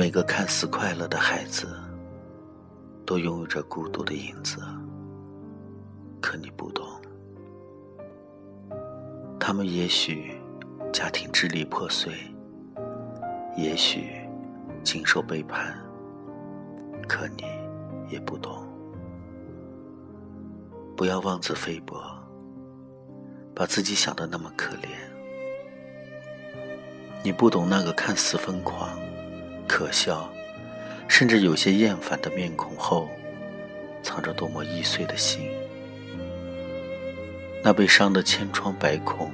每个看似快乐的孩子，都拥有着孤独的影子。可你不懂，他们也许家庭支离破碎，也许经受背叛，可你也不懂。不要妄自菲薄，把自己想的那么可怜。你不懂那个看似疯狂、可笑，甚至有些厌烦的面孔后，藏着多么易碎的心。那被伤得千疮百孔，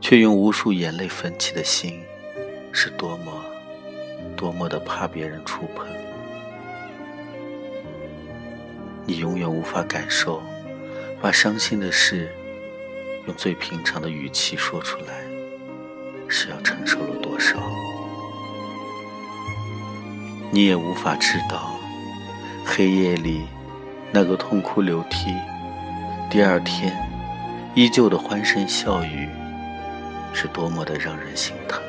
却用无数眼泪焚起的心，是多么多么的怕别人触碰。你永远无法感受，把伤心的事用最平常的语气说出来，是要承受了多少。你也无法知道，黑夜里那个痛哭流涕，第二天。依旧的欢声笑语，是多么的让人心疼。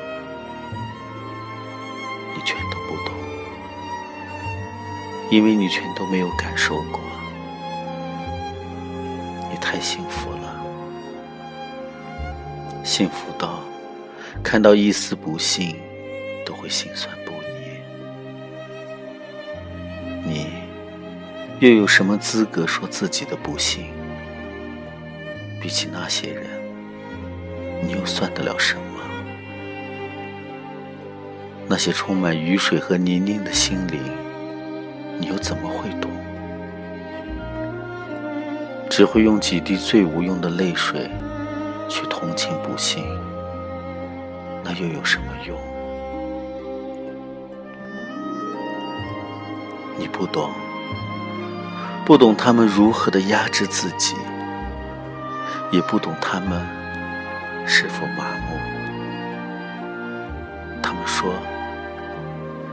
你全都不懂，因为你全都没有感受过。你太幸福了，幸福到看到一丝不幸都会心酸不已。又有什么资格说自己的不幸？比起那些人，你又算得了什么？那些充满雨水和泥泞的心灵，你又怎么会懂？只会用几滴最无用的泪水去同情不幸，那又有什么用？你不懂，不懂他们如何的压制自己。也不懂他们是否麻木。他们说，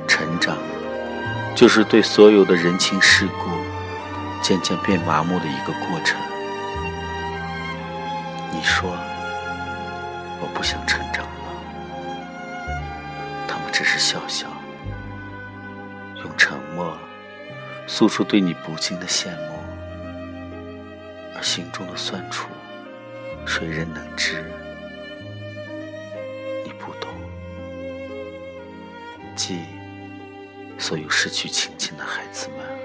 成长就是对所有的人情世故渐渐变麻木的一个过程。你说，我不想成长了。他们只是笑笑，用沉默诉说对你不尽的羡慕，而心中的酸楚。谁人能知？你不懂。记所有失去亲情的孩子们。